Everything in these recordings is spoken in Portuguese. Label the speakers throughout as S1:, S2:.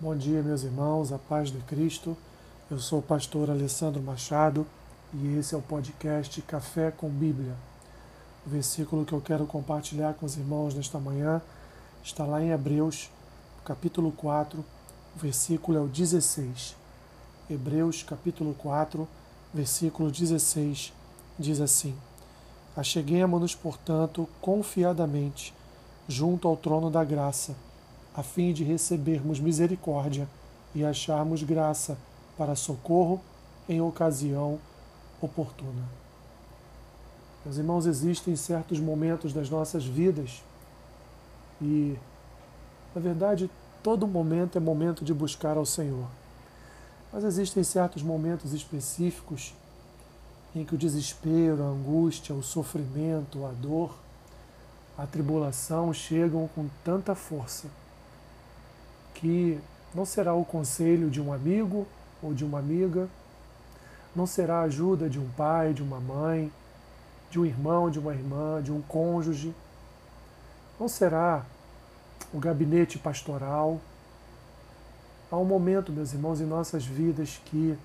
S1: Bom dia, meus irmãos, a paz de Cristo. Eu sou o pastor Alessandro Machado e esse é o podcast Café com Bíblia. O versículo que eu quero compartilhar com os irmãos nesta manhã está lá em Hebreus, capítulo 4, o versículo é o 16. Hebreus, capítulo 4, versículo 16, diz assim: Acheguemo-nos, portanto, confiadamente junto ao trono da graça a fim de recebermos misericórdia e acharmos graça para socorro em ocasião oportuna. Meus irmãos, existem certos momentos das nossas vidas e, na verdade, todo momento é momento de buscar ao Senhor. Mas existem certos momentos específicos em que o desespero, a angústia, o sofrimento, a dor, a tribulação chegam com tanta força que não será o conselho de um amigo ou de uma amiga, não será a ajuda de um pai, de uma mãe, de um irmão, de uma irmã, de um cônjuge, não será o gabinete pastoral. Há um momento, meus irmãos, em nossas vidas que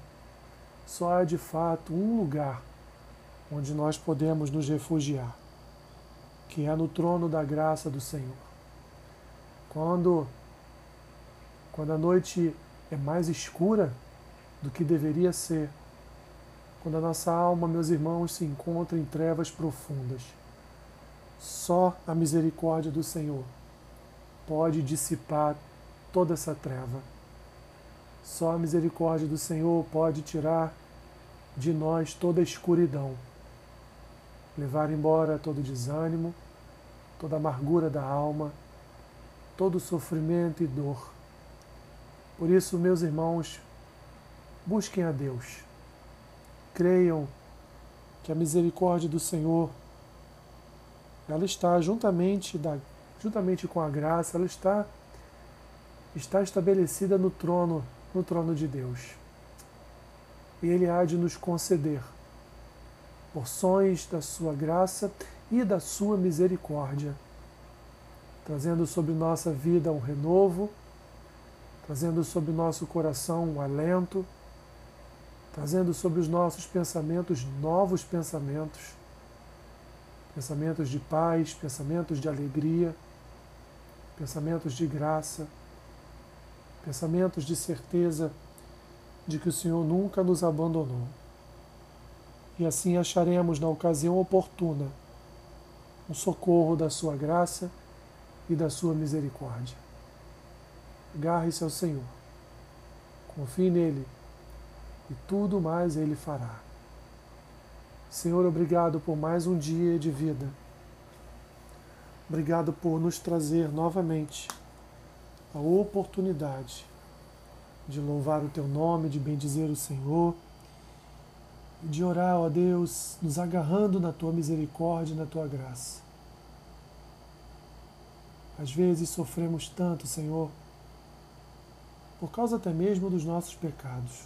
S1: só há de fato um lugar onde nós podemos nos refugiar, que é no trono da graça do Senhor. Quando quando a noite é mais escura do que deveria ser, quando a nossa alma, meus irmãos, se encontra em trevas profundas. Só a misericórdia do Senhor pode dissipar toda essa treva. Só a misericórdia do Senhor pode tirar de nós toda a escuridão, levar embora todo desânimo, toda amargura da alma, todo sofrimento e dor por isso, meus irmãos, busquem a Deus. Creiam que a misericórdia do Senhor ela está juntamente da juntamente com a graça, ela está está estabelecida no trono, no trono de Deus. E ele há de nos conceder porções da sua graça e da sua misericórdia, trazendo sobre nossa vida um renovo trazendo sobre o nosso coração um alento, trazendo sobre os nossos pensamentos novos pensamentos, pensamentos de paz, pensamentos de alegria, pensamentos de graça, pensamentos de certeza de que o Senhor nunca nos abandonou. E assim acharemos na ocasião oportuna o socorro da Sua graça e da Sua misericórdia. Agarre-se ao Senhor. Confie nele e tudo mais ele fará. Senhor, obrigado por mais um dia de vida. Obrigado por nos trazer novamente a oportunidade de louvar o teu nome, de bendizer o Senhor, de orar, ó Deus, nos agarrando na tua misericórdia e na tua graça. Às vezes sofremos tanto, Senhor, por causa até mesmo dos nossos pecados.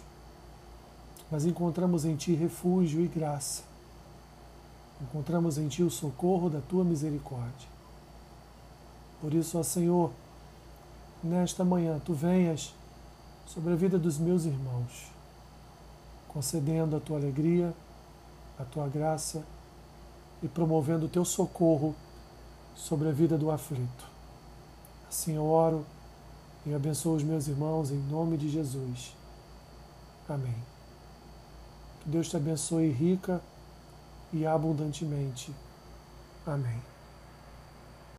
S1: Mas encontramos em Ti refúgio e graça. Encontramos em Ti o socorro da Tua misericórdia. Por isso, ó Senhor, nesta manhã Tu venhas sobre a vida dos meus irmãos, concedendo a Tua alegria, a Tua graça e promovendo o Teu socorro sobre a vida do aflito. Assim eu oro e abençoo os meus irmãos em nome de Jesus. Amém. Que Deus te abençoe rica e abundantemente. Amém.